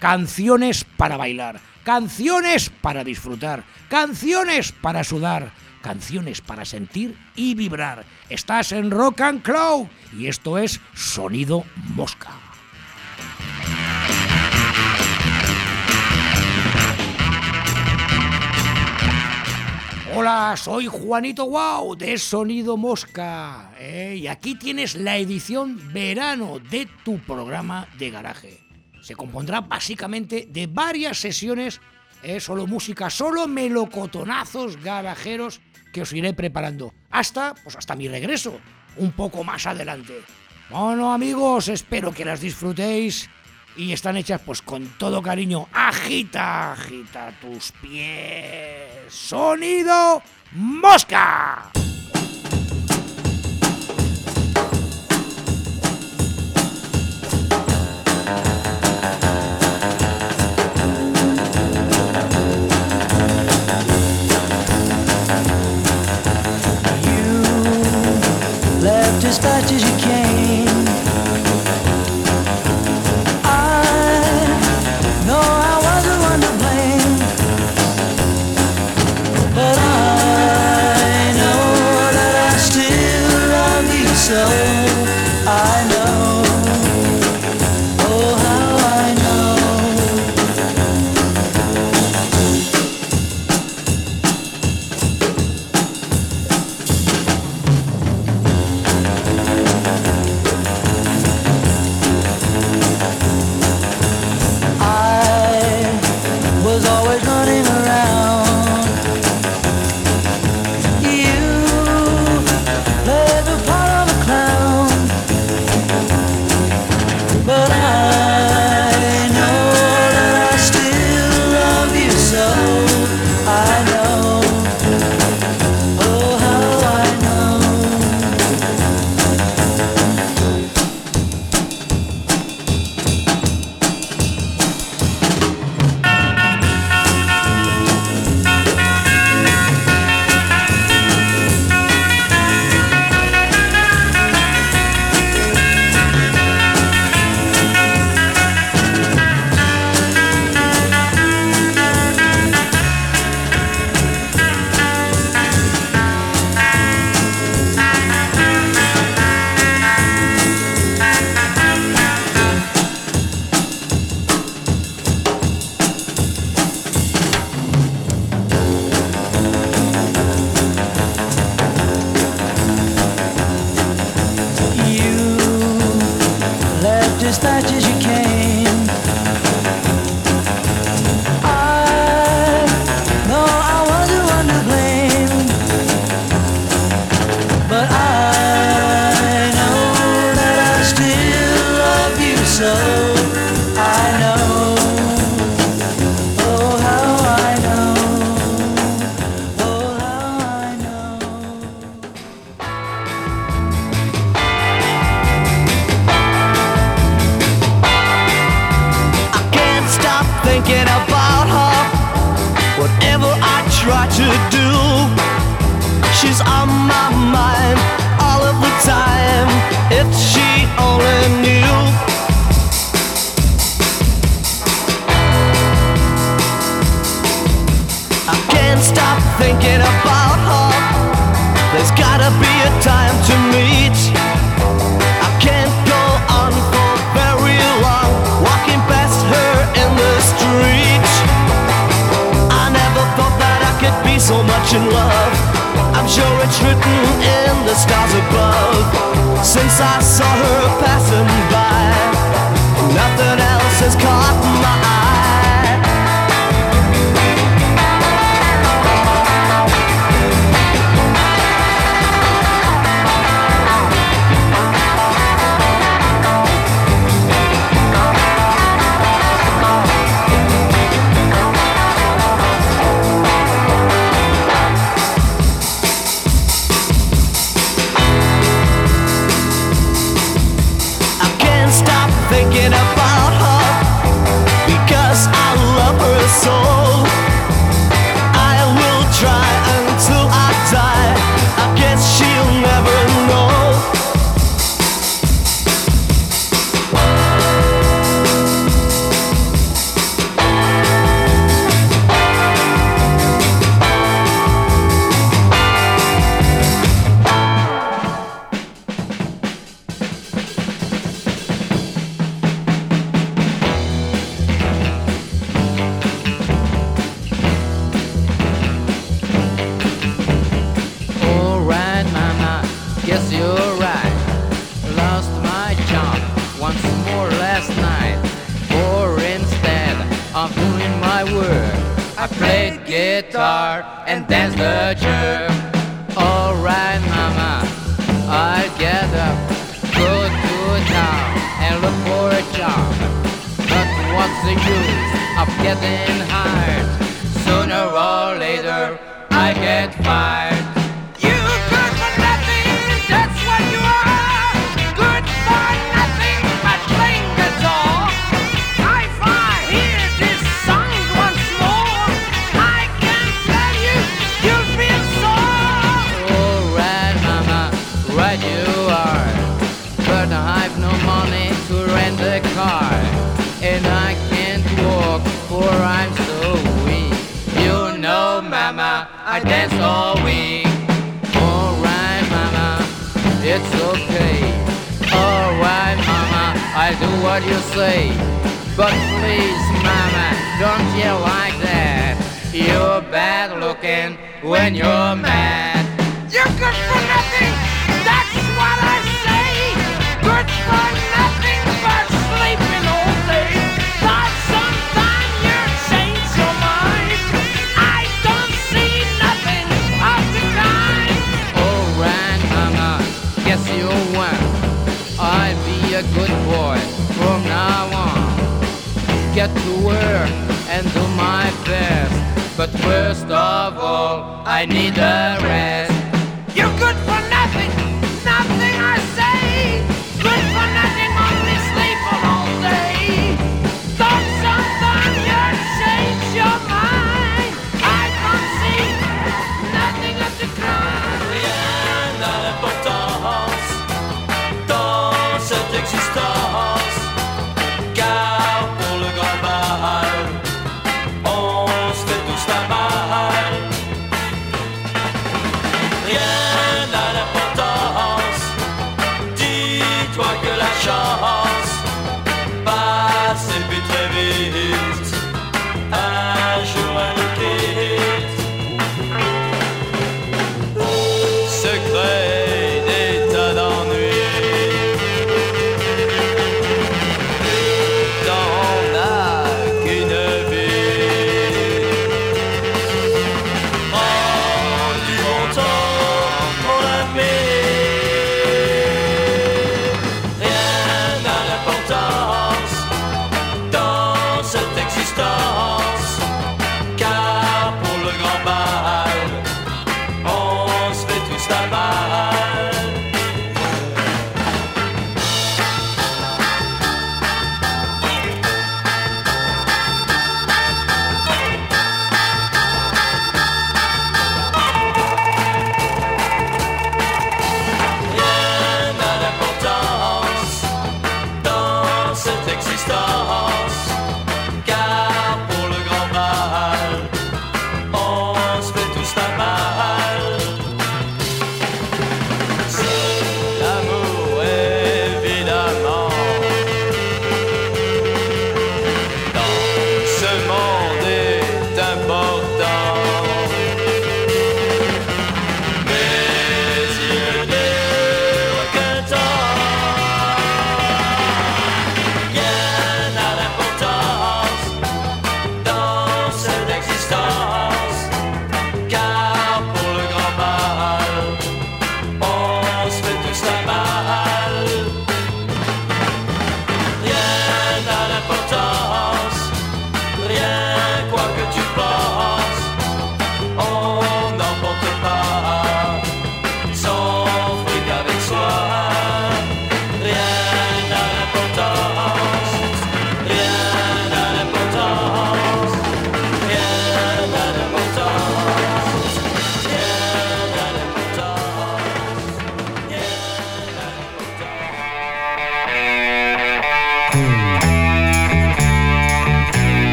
Canciones para bailar, canciones para disfrutar, canciones para sudar, canciones para sentir y vibrar. Estás en Rock and Cloud y esto es Sonido Mosca. Hola, soy Juanito Wow de Sonido Mosca ¿eh? y aquí tienes la edición verano de tu programa de garaje se compondrá básicamente de varias sesiones, eh, solo música, solo melocotonazos garajeros que os iré preparando hasta, pues hasta mi regreso, un poco más adelante. Bueno amigos, espero que las disfrutéis y están hechas pues con todo cariño. Agita, agita tus pies. Sonido mosca. Só... I played guitar and danced the jerk. Alright, mama, I'll get up, go to town and look for a job. But what's the use of getting hired? Sooner or later, I get fired. I dance all week. Alright, mama, it's okay. Alright, mama, I'll do what you say. But please, mama, don't yell like that. You're bad looking when you're mad. You're good for nothing, that's what I say. Good for Get to work and do my best. But first of all, I need a rest. You're good for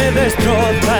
me destroza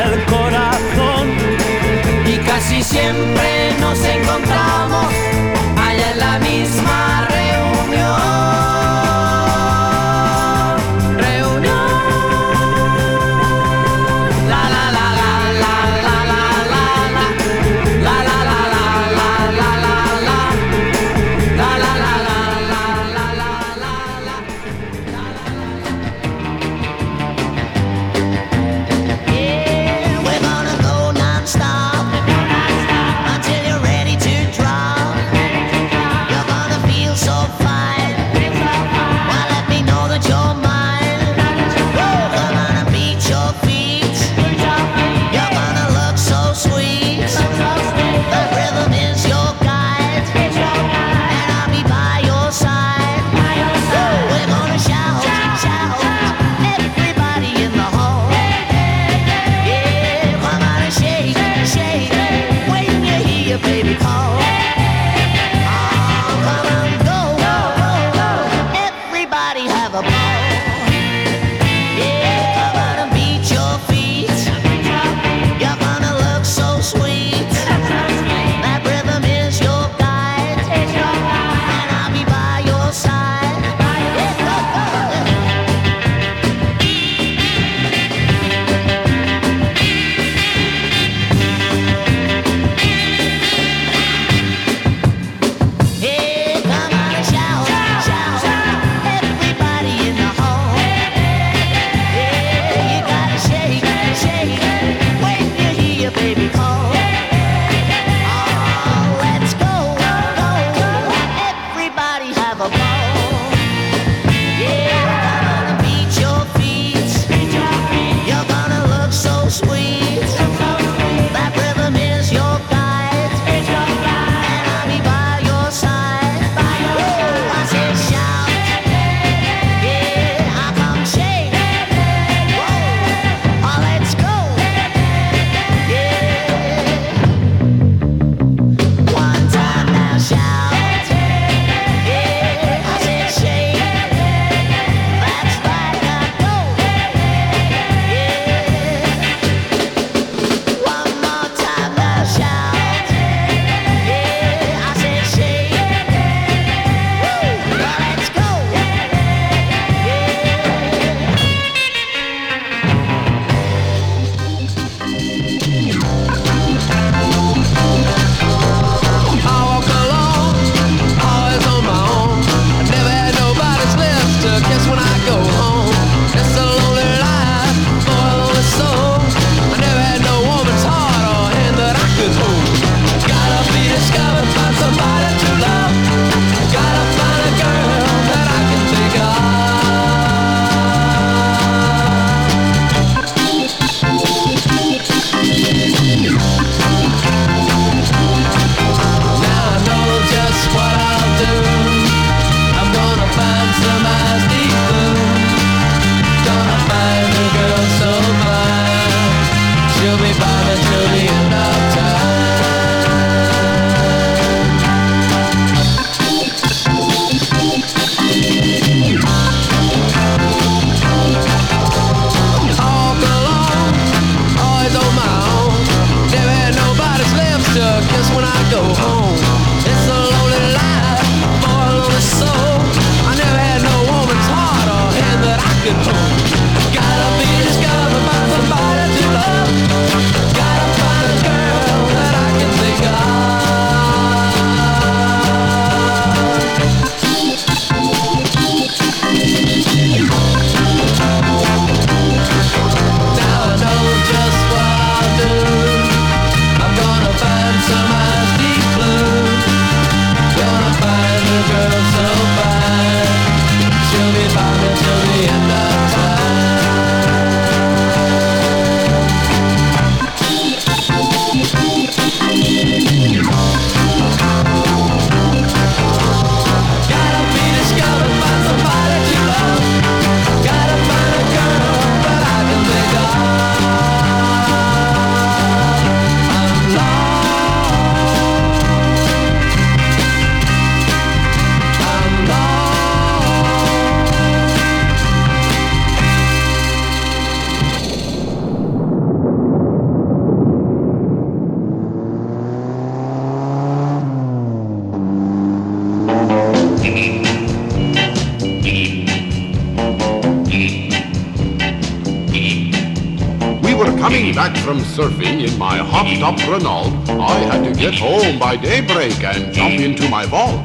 surfing in my hop-top Renault, I had to get home by daybreak and jump into my vault.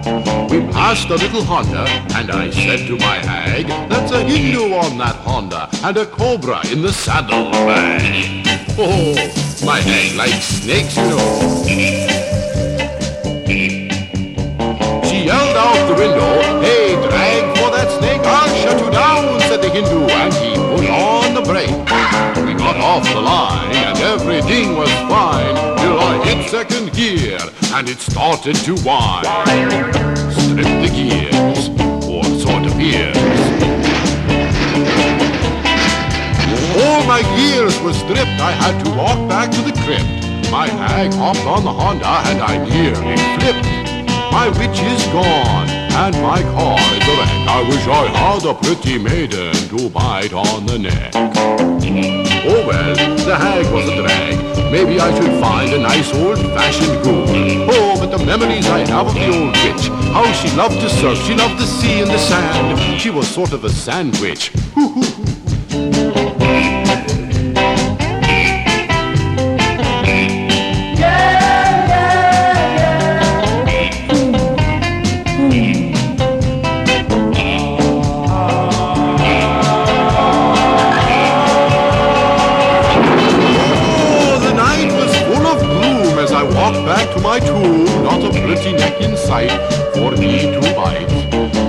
We passed a little Honda, and I said to my hag, that's a Hindu on that Honda, and a cobra in the saddlebag. Oh, my hag likes snakes, you know. She yelled out the window, hey, drag for that snake, I'll shut you down, said the Hindu, and he put on the brake. Off the line, and everything was fine, till I hit second gear, and it started to whine. Strip the gears, or sort of ears. All my gears were stripped, I had to walk back to the crypt. My hag hopped on the Honda, and I nearly flipped. My witch is gone, and my car is a wreck. I wish I had a pretty maiden to bite on the neck. Oh well, the hag was a drag. Maybe I should find a nice old-fashioned ghoul. Oh, but the memories I have of the old witch. How she loved to surf, she loved the sea and the sand. She was sort of a sandwich. Pretty neck in sight for me to bite.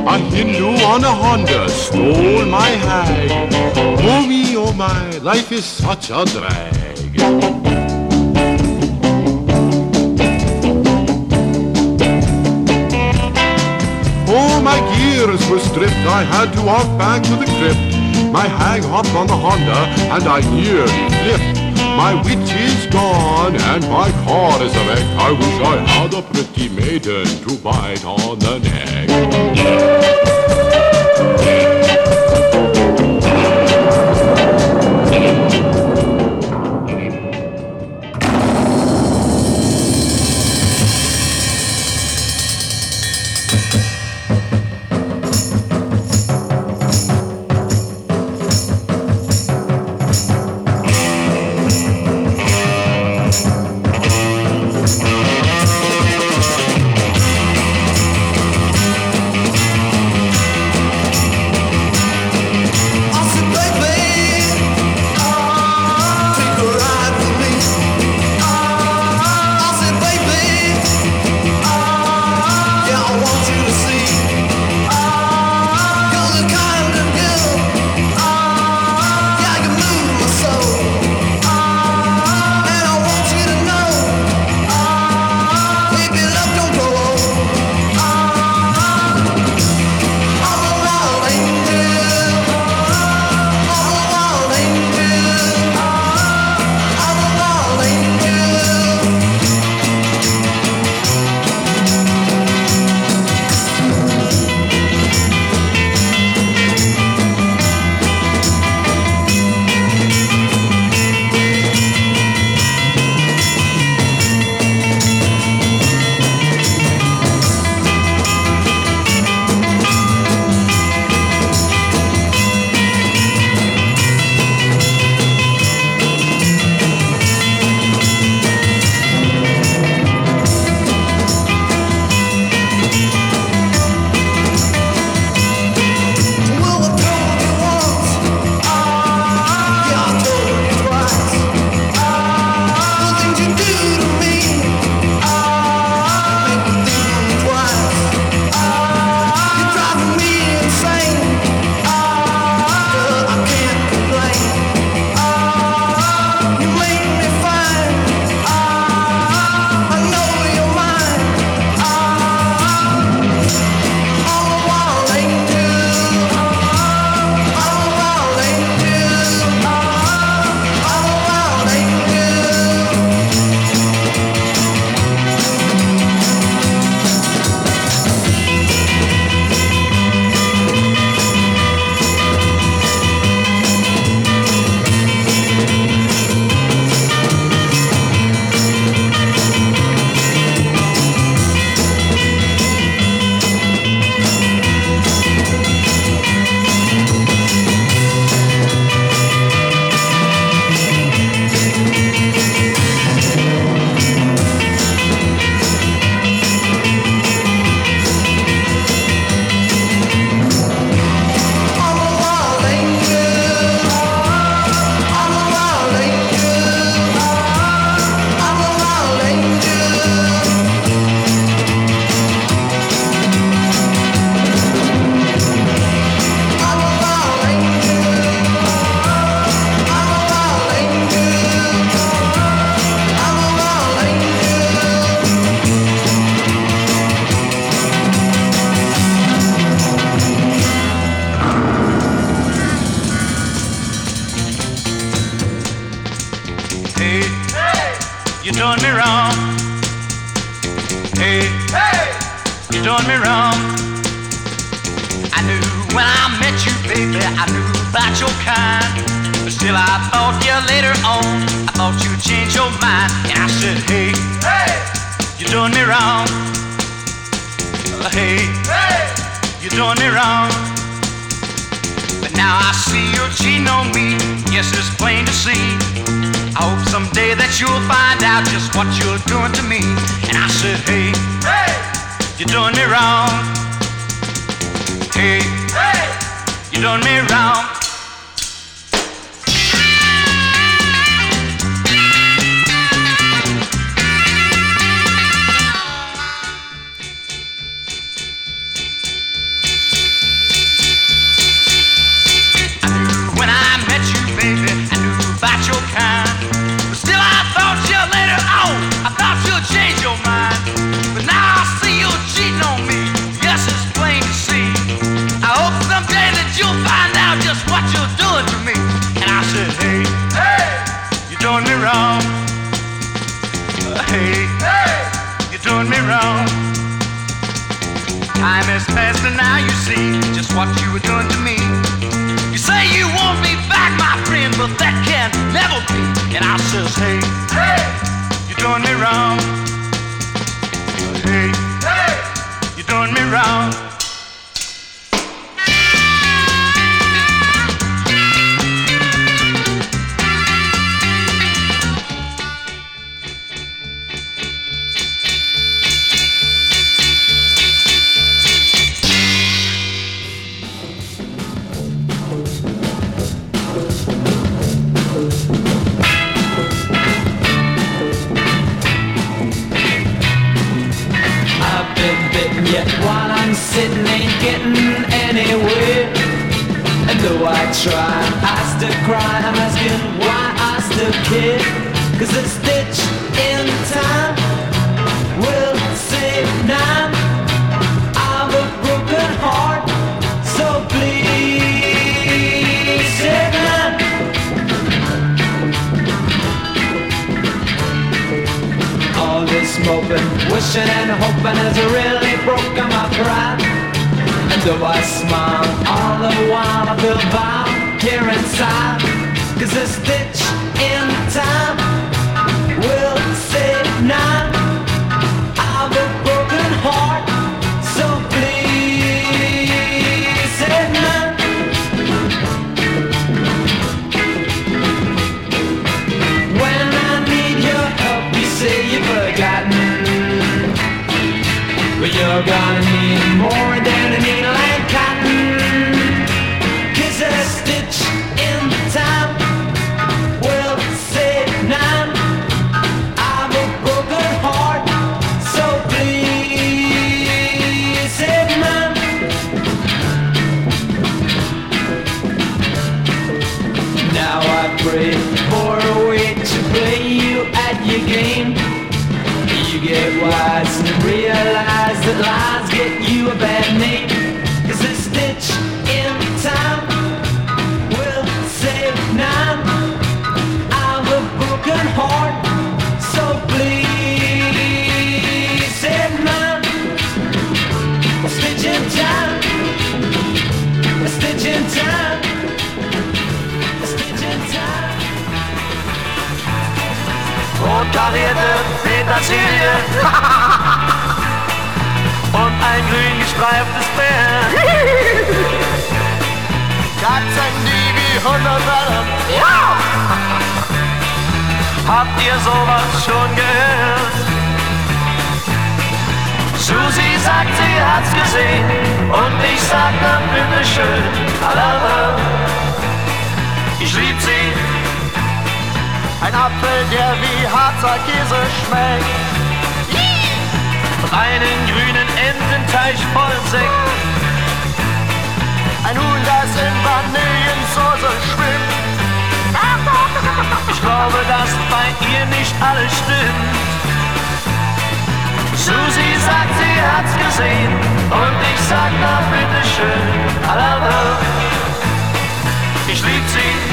A Hindu on a Honda stole my hag. Oh me, oh my, life is such a drag. Oh, my gears were stripped. I had to walk back to the crypt. My hag hopped on the Honda, and I nearly flipped. My witch is gone, and my car is a wreck. I wish I had a pretty maiden to bite on the neck. so I smile. All the while I feel bound here inside. Cause this stitch in time will save nine. I've a broken heart, so please say nine. When I need your help, you say you have forgotten. But you're gone. karierte Petersilie und ein grün gestreiftes Bär. Katzen, die wie Hunde bellen. Ja! Habt ihr sowas schon gehört? Susi sagt, sie hat's gesehen und ich sag dann bitteschön, Allah. Ein Apfel, der wie Harzer Käse schmeckt. Einen grünen Ententeich voll Sekt. Ein Huhn, das in Vanillensauce schwimmt. Ich glaube, dass bei ihr nicht alles stimmt. Susi sagt, sie hat's gesehen. Und ich sag, na bitteschön, I. Ich lieb sie.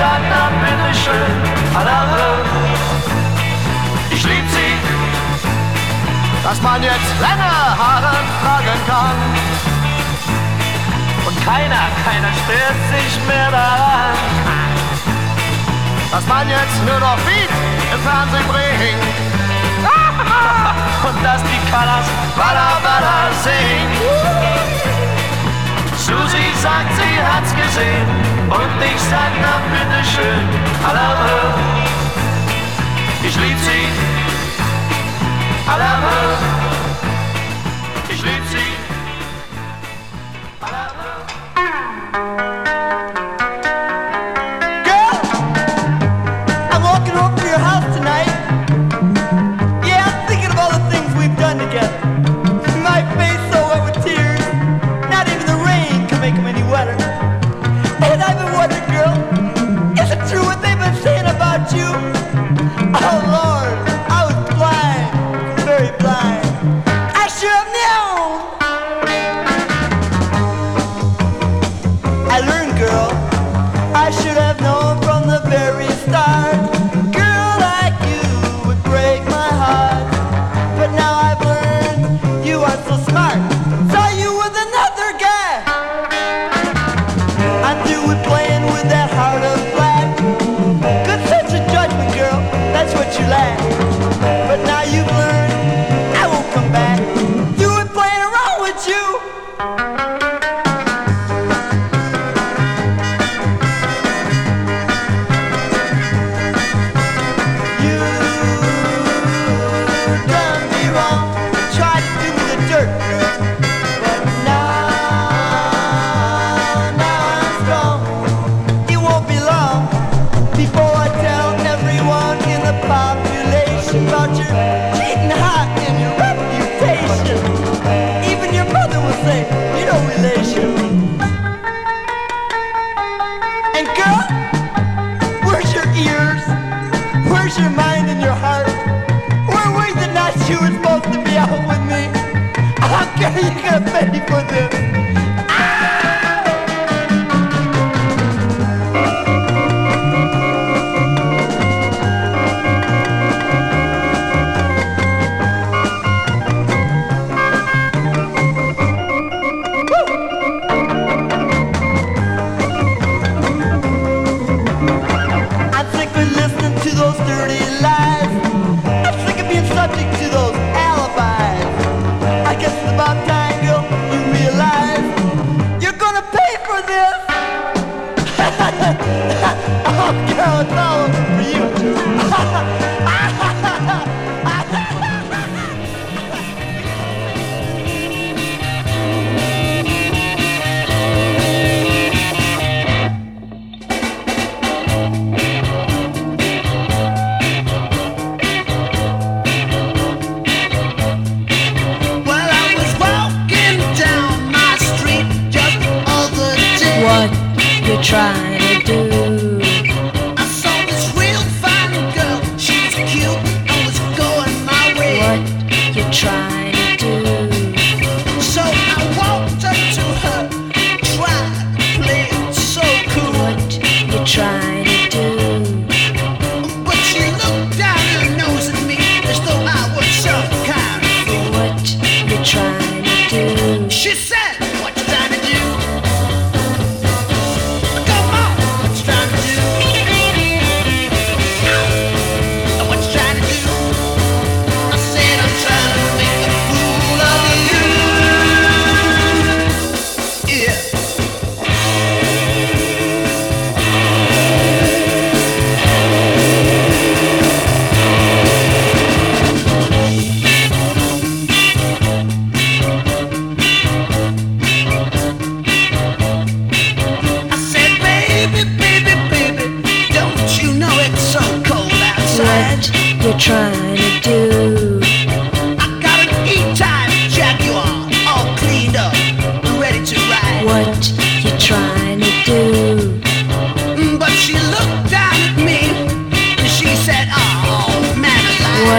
sag na bitte schön, Adare. Ich lieb sie, dass man jetzt lange Haare tragen kann. Und keiner, keiner stört sich mehr daran. Dass man jetzt nur noch Beat im Fernsehen bringt. Und dass die Colors Bada Bada singen. Susi sagt, sie hat's gesehen. Und ich sag, na bitteschön, Alarme, ich lieb sie, Alarme, ich lieb sie.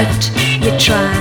But you try.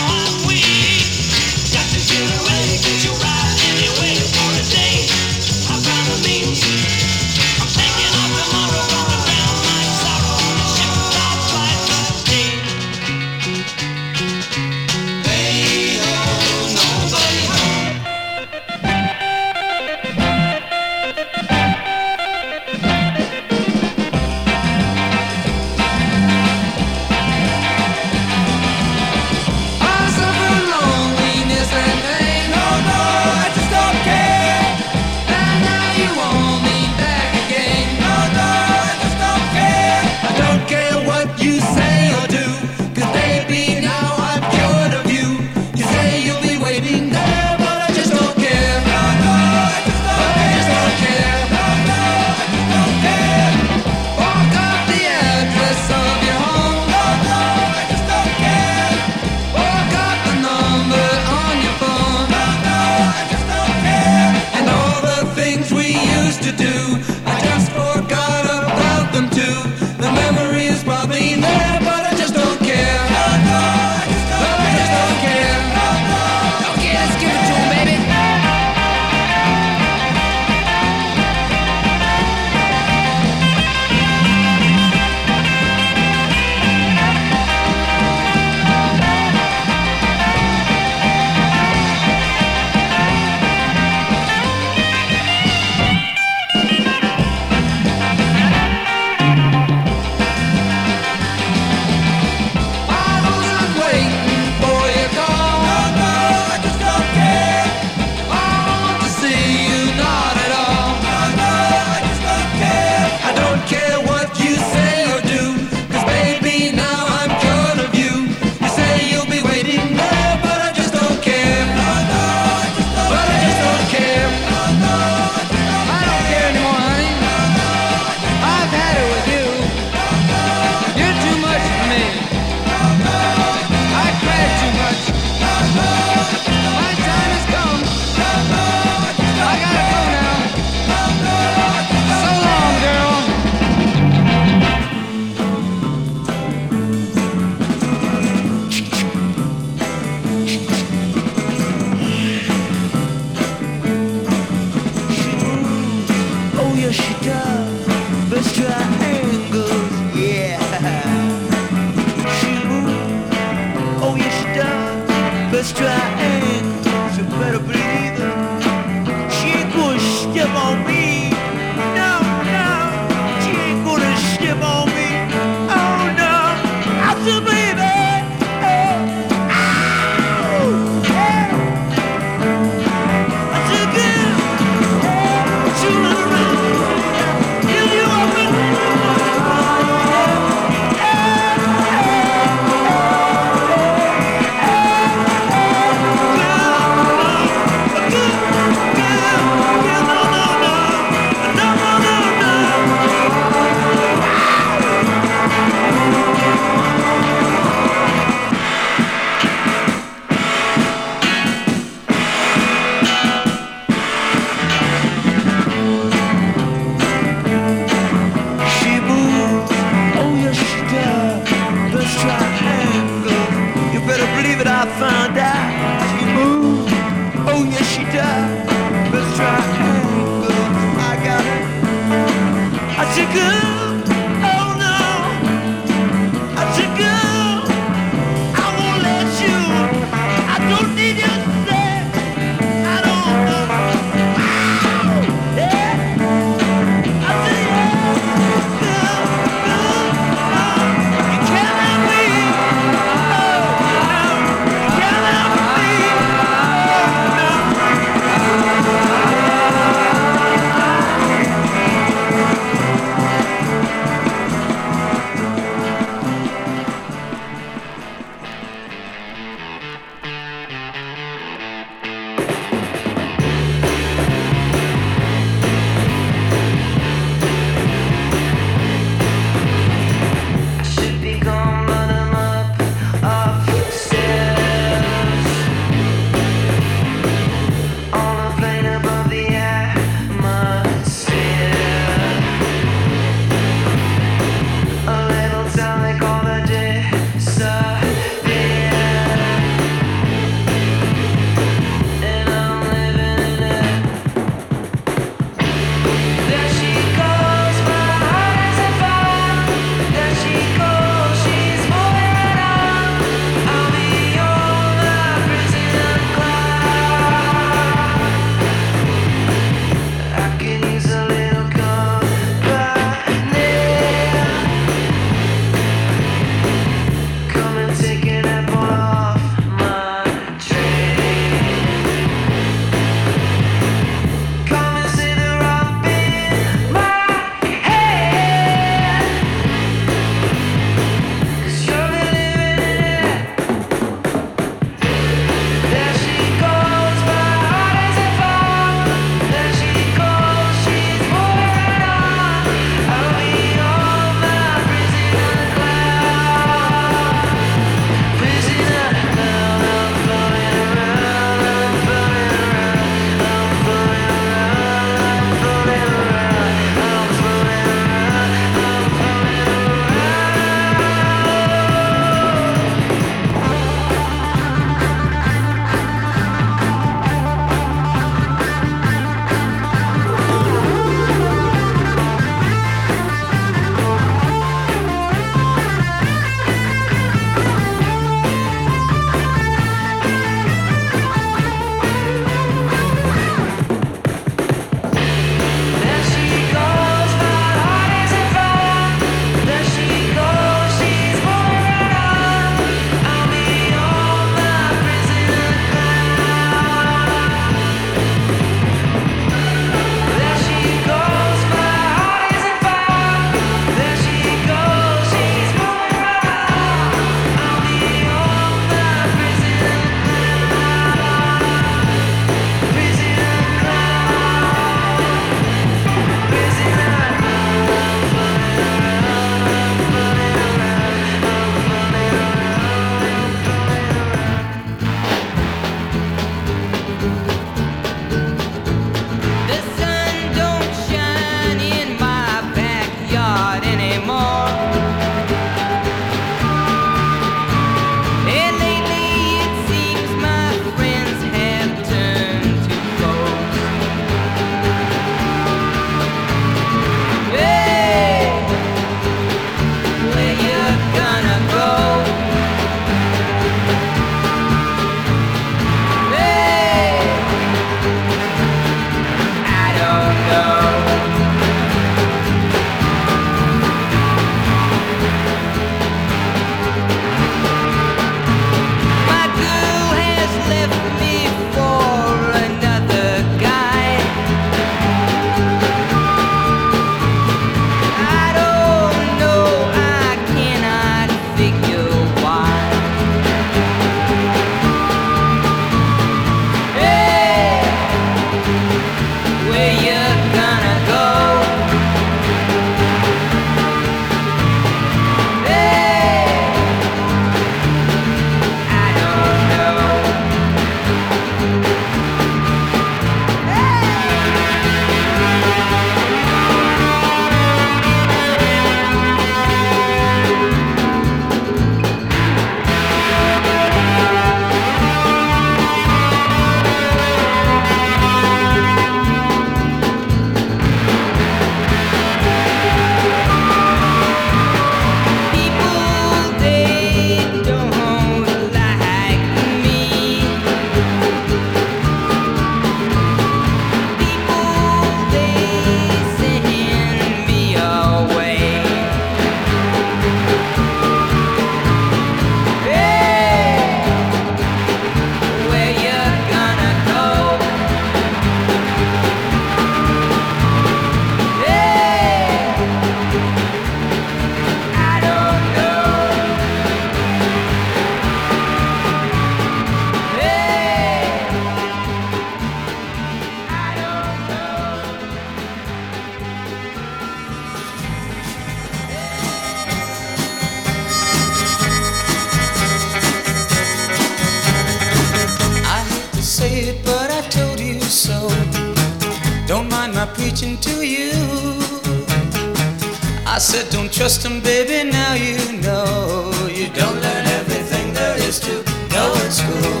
Said, don't trust him, baby, now you know. You don't learn everything there is to know at school.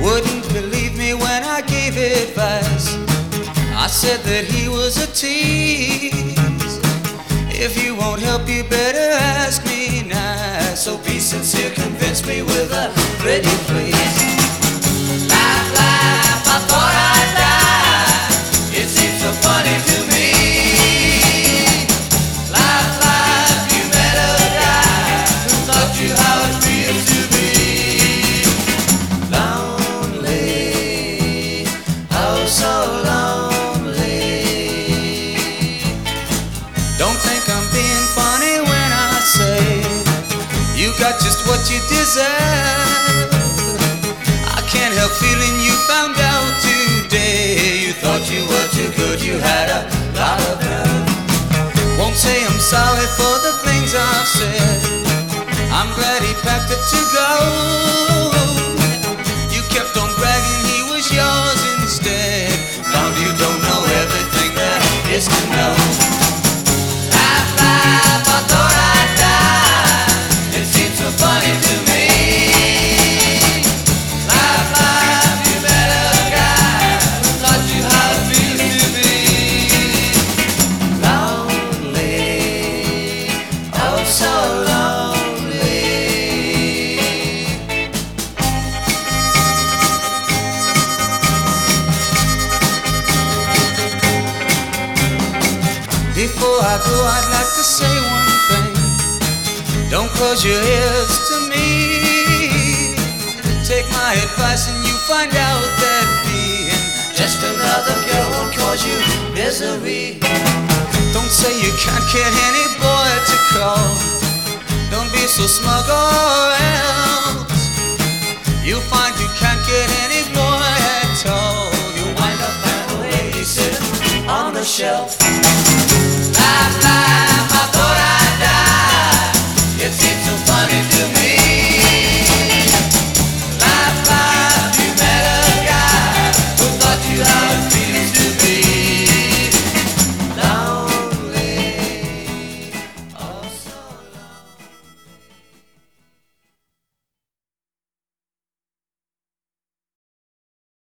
Wouldn't believe me when I gave advice. I said that he was a tease. If you won't help, you better ask me nice. So be sincere, convince me with a pretty sorry for the things I've said. I'm glad he packed it to go. and you find out that being just another girl won't cause you misery. Don't say you can't get any boy to call. Don't be so smug or else you'll find you can't get any boy at all. You wind up that way sitting on the shelf. Bye bye, I thought I'd die. It seems so funny to me.